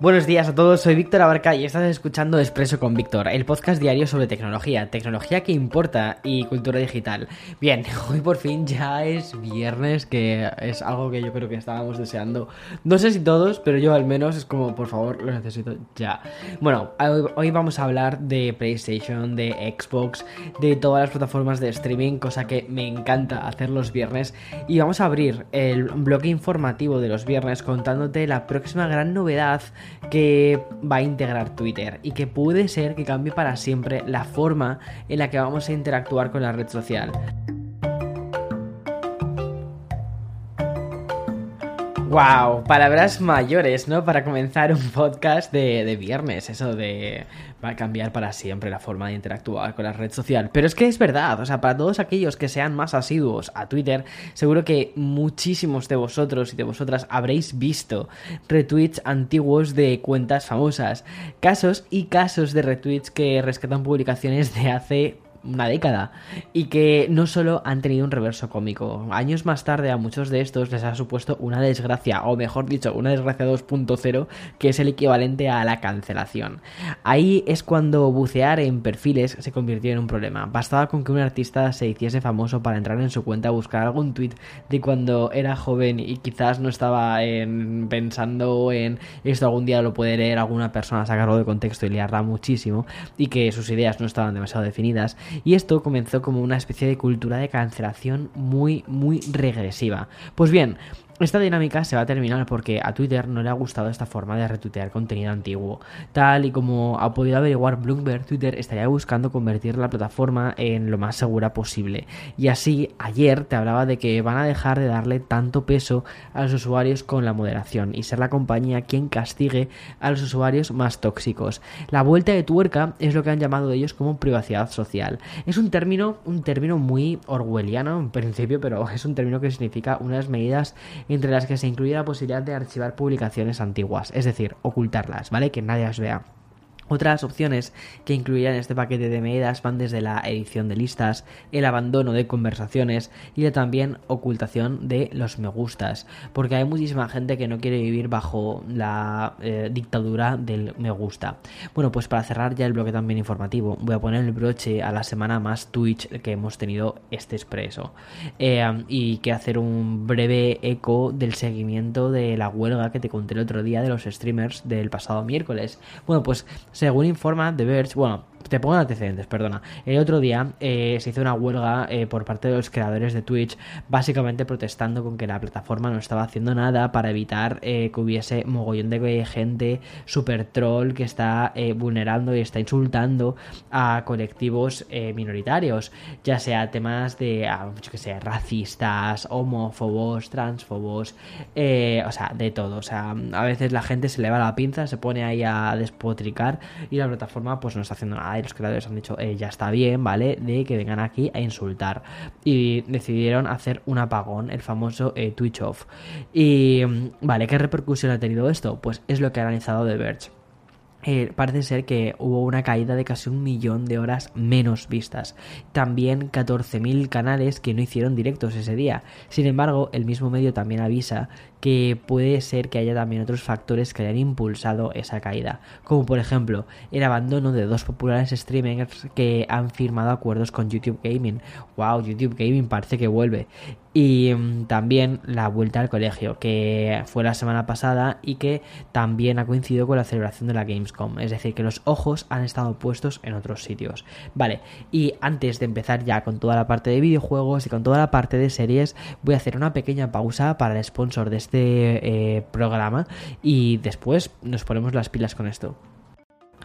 Buenos días a todos, soy Víctor Abarca y estás escuchando Expreso con Víctor, el podcast diario sobre tecnología, tecnología que importa y cultura digital. Bien, hoy por fin ya es viernes, que es algo que yo creo que estábamos deseando. No sé si todos, pero yo al menos es como, por favor, lo necesito ya. Bueno, hoy vamos a hablar de PlayStation, de Xbox, de todas las plataformas de streaming, cosa que me encanta hacer los viernes. Y vamos a abrir el bloque informativo de los viernes contándote la próxima gran novedad que va a integrar Twitter y que puede ser que cambie para siempre la forma en la que vamos a interactuar con la red social. Wow, palabras mayores, ¿no? Para comenzar un podcast de, viernes, eso de va a cambiar para siempre la forma de interactuar con la red social. Pero es que es verdad, o sea, para todos aquellos que sean más asiduos a Twitter, seguro que muchísimos de vosotros y de vosotras habréis visto retweets antiguos de cuentas famosas, casos y casos de retweets que rescatan publicaciones de hace una década y que no solo han tenido un reverso cómico. Años más tarde a muchos de estos les ha supuesto una desgracia, o mejor dicho, una desgracia 2.0 que es el equivalente a la cancelación. Ahí es cuando bucear en perfiles se convirtió en un problema. Bastaba con que un artista se hiciese famoso para entrar en su cuenta a buscar algún tweet de cuando era joven y quizás no estaba en, pensando en esto algún día lo puede leer alguna persona, sacarlo de contexto y liarla muchísimo y que sus ideas no estaban demasiado definidas y esto comenzó como una especie de cultura de cancelación muy, muy regresiva. Pues bien, esta dinámica se va a terminar porque a Twitter no le ha gustado esta forma de retuitear contenido antiguo. Tal y como ha podido averiguar Bloomberg, Twitter estaría buscando convertir la plataforma en lo más segura posible. Y así, ayer te hablaba de que van a dejar de darle tanto peso a los usuarios con la moderación y ser la compañía quien castigue a los usuarios más tóxicos. La vuelta de tuerca es lo que han llamado ellos como privacidad social. Es un término, un término muy orwelliano en principio, pero es un término que significa unas medidas entre las que se incluye la posibilidad de archivar publicaciones antiguas, es decir, ocultarlas, ¿vale? Que nadie las vea. Otras opciones que incluirían este paquete de medidas van desde la edición de listas, el abandono de conversaciones y la también ocultación de los me gustas, porque hay muchísima gente que no quiere vivir bajo la eh, dictadura del me gusta. Bueno, pues para cerrar ya el bloque también informativo, voy a poner el broche a la semana más Twitch que hemos tenido este expreso eh, y quiero hacer un breve eco del seguimiento de la huelga que te conté el otro día de los streamers del pasado miércoles. Bueno, pues según informa The Verge, bueno, te pongo antecedentes, perdona. El otro día eh, se hizo una huelga eh, por parte de los creadores de Twitch, básicamente protestando con que la plataforma no estaba haciendo nada para evitar eh, que hubiese mogollón de gente super troll que está vulnerando y está insultando a colectivos minoritarios, ya sea temas de, ah, que sé, racistas, homófobos, transfobos, o sea, de todo. O sea, a veces la gente se le va la pinza, se pone ahí a despotricar y la plataforma pues no está haciendo nada y los creadores han dicho, eh, ya está bien, ¿vale? De que vengan aquí a insultar. Y decidieron hacer un apagón, el famoso eh, Twitch off. Y, mm, ¿vale? ¿Qué repercusión ha tenido esto? Pues es lo que ha analizado The Verge. Eh, parece ser que hubo una caída de casi un millón de horas menos vistas. También 14.000 canales que no hicieron directos ese día. Sin embargo, el mismo medio también avisa que puede ser que haya también otros factores que hayan impulsado esa caída, como por ejemplo el abandono de dos populares streamers que han firmado acuerdos con YouTube Gaming. Wow, YouTube Gaming parece que vuelve. Y mm, también la vuelta al colegio, que fue la semana pasada y que también ha coincidido con la celebración de la Gamescom. Es decir, que los ojos han estado puestos en otros sitios. Vale, y antes de empezar ya con toda la parte de videojuegos y con toda la parte de series, voy a hacer una pequeña pausa para el sponsor de este eh, programa y después nos ponemos las pilas con esto.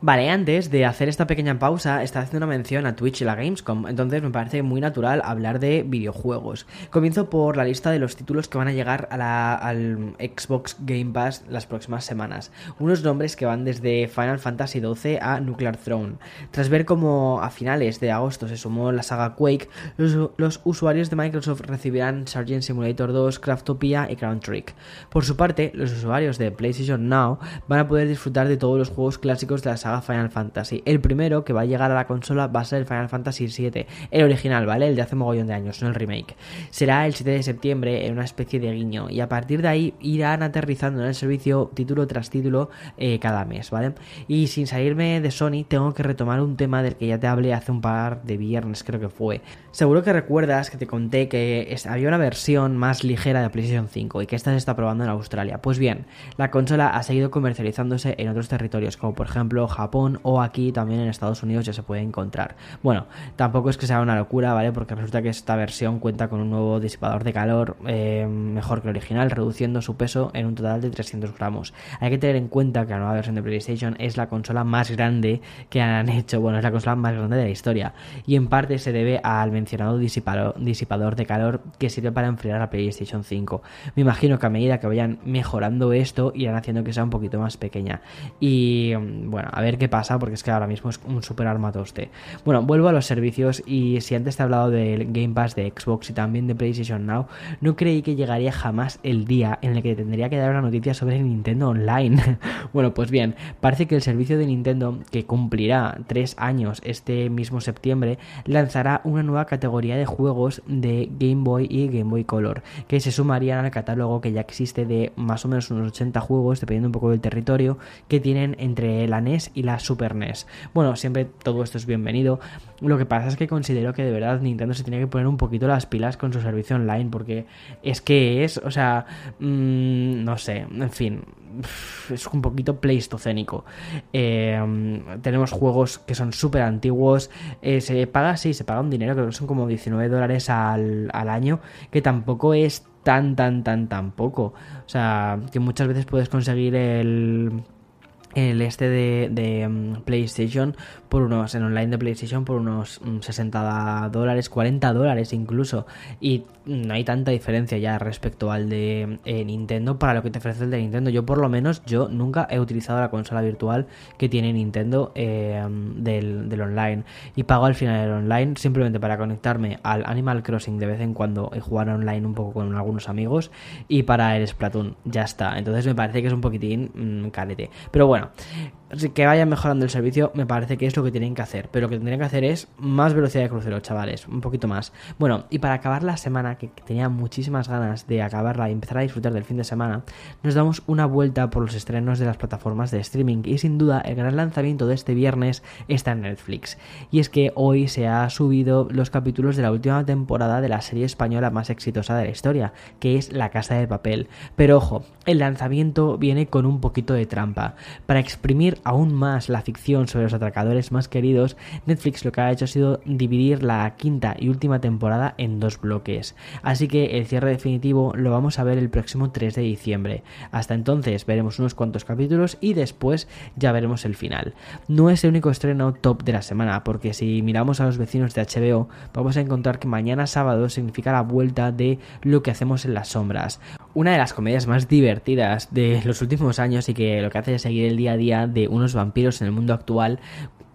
Vale, antes de hacer esta pequeña pausa, está haciendo una mención a Twitch y la Gamescom, entonces me parece muy natural hablar de videojuegos. Comienzo por la lista de los títulos que van a llegar a la, al Xbox Game Pass las próximas semanas. Unos nombres que van desde Final Fantasy XII a Nuclear Throne. Tras ver cómo a finales de agosto se sumó la saga Quake, los, usuarios de Microsoft recibirán Sargent Simulator 2, Craftopia y Crown Trick. Por su parte, los usuarios de PlayStation Now van a poder disfrutar de todos los juegos clásicos de la saga Final Fantasy. El primero que va a llegar a la consola va a ser el Final Fantasy VII, el original, ¿vale? El de hace mogollón de años, no el remake. Será el 7 de septiembre en una especie de guiño y a partir de ahí irán aterrizando en el servicio título tras título eh, cada mes, ¿vale? Y sin salirme de Sony, tengo que retomar un tema del que ya te hablé hace un par de viernes, creo que fue. Seguro que recuerdas que te conté que había una versión más ligera de PlayStation 5 y que esta se está probando en Australia. Pues bien, la consola ha seguido comercializándose en otros territorios, como por ejemplo Japón o aquí también en Estados Unidos ya se puede encontrar. Bueno, tampoco es que sea una locura, ¿vale? Porque resulta que esta versión cuenta con un nuevo disipador de calor eh, mejor que el original, reduciendo su peso en un total de 300 gramos. Hay que tener en cuenta que la nueva versión de PlayStation es la consola más grande que han hecho, bueno, es la consola más grande de la historia, y en parte se debe al mencionado disipador, de calor que sirve para enfriar la PlayStation 5. Me imagino que a medida que vayan mejorando esto, irán haciendo que sea un poquito más pequeña. Y bueno, a ver qué pasa, porque es que ahora mismo es un super armatoste. Bueno, vuelvo a los servicios y si antes te he hablado del Game Pass de Xbox y también de PlayStation Now, no creí que llegaría jamás el día en el que tendría que dar una noticia sobre Nintendo Online. bueno, pues bien, parece que el servicio de Nintendo, que cumplirá tres años este mismo septiembre, lanzará una nueva categoría de juegos de Game Boy y Game Boy Color, que se sumarían al catálogo que ya existe de más o menos unos 80 juegos, dependiendo un poco del territorio, que tienen entre la NES y la Super NES. Bueno, siempre todo esto es bienvenido. Lo que pasa es que considero que de verdad Nintendo se tiene que poner un poquito las pilas con su servicio online, porque es que es, o sea, mmm, no sé, en fin, es un poquito pleistocénico. Eh, tenemos juegos que son súper antiguos. Eh, se paga, sí, se paga un dinero, creo que son como 19 dólares al, al año, que tampoco es tan, tan, tan, tan poco. O sea, que muchas veces puedes conseguir el el este de, de, mm, PlayStation por unos en online de PlayStation por unos 60 mm, dólares 40 dólares incluso. Y no hay tanta diferencia ya respecto al de eh, Nintendo para lo que te ofrece el de Nintendo. Yo por lo menos yo nunca he utilizado la consola virtual que tiene Nintendo eh, del, del, online. Y pago al final el online simplemente para conectarme al Animal Crossing de vez en cuando y jugar online un poco con algunos amigos y para el Splatoon ya está. Entonces me parece que es un poquitín mmm, pero bueno Yeah. Que vayan mejorando el servicio me parece que es lo que tienen que hacer. Pero lo que tendrían que hacer es más velocidad de crucero, chavales. Un poquito más. Bueno, y para acabar la semana, que tenía muchísimas ganas de acabarla y empezar a disfrutar del fin de semana, nos damos una vuelta por los estrenos de las plataformas de streaming. Y sin duda, el gran lanzamiento de este viernes está en Netflix. Y es que hoy se ha subido los capítulos de la última temporada de la serie española más exitosa de la historia, que es La Casa de Papel. Pero ojo, el lanzamiento viene con un poquito de trampa. Para exprimir aún más la ficción sobre los atracadores más queridos, Netflix lo que ha hecho ha sido dividir la quinta y última temporada en dos bloques. Así que el cierre definitivo lo vamos a ver el próximo 3 de diciembre. Hasta entonces veremos unos cuantos capítulos y después ya veremos el final. No es el único estreno top de la semana, porque si miramos a los vecinos de HBO, vamos a encontrar que mañana sábado significa la vuelta de lo que hacemos en las sombras. Una de las comedias más divertidas de los últimos años y que lo que hace es seguir el día a día de unos vampiros en el mundo actual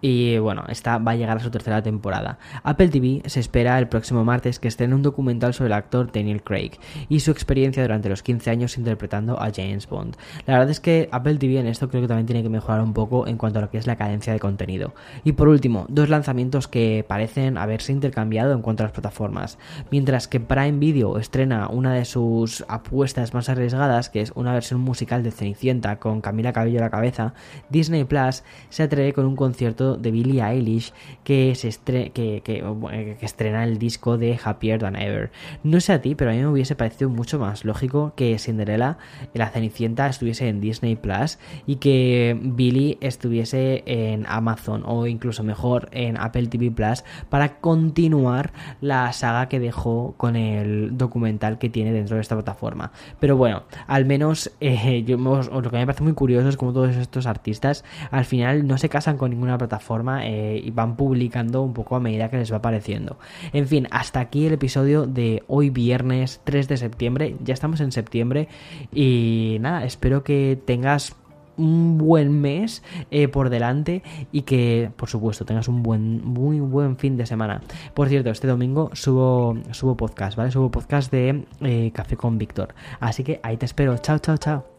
y bueno, esta va a llegar a su tercera temporada. Apple TV se espera el próximo martes que esté en un documental sobre el actor Daniel Craig y su experiencia durante los 15 años interpretando a James Bond. La verdad es que Apple TV en esto creo que también tiene que mejorar un poco en cuanto a lo que es la cadencia de contenido. Y por último, dos lanzamientos que parecen haberse intercambiado en cuanto a las plataformas. Mientras que Prime Video estrena una de sus apuestas más arriesgadas, que es una versión musical de Cenicienta con Camila Cabello a la cabeza, Disney Plus se atreve con un concierto de Billie Eilish que, se que, que, estrena el disco de Happier Than Ever. No sé a ti, pero a mí me hubiese parecido mucho más lógico que Cinderella, la Cenicienta, estuviese en Disney Plus y que Billie estuviese en Amazon o incluso mejor en Apple TV Plus para continuar la saga que dejó con el documental que tiene dentro de esta plataforma. Pero bueno, al menos eh, yo, lo que me parece muy curioso es como todos estos artistas al final no se casan con ninguna plataforma forma eh, y van publicando un poco a medida que les va apareciendo. En fin, hasta aquí el episodio de hoy viernes 3 de septiembre. Ya estamos en septiembre y nada, espero que tengas un buen mes eh, por delante y que por supuesto tengas un buen muy buen fin de semana. Por cierto este domingo subo subo podcast vale subo podcast de eh, café con Víctor. Así que ahí te espero. Chao chao chao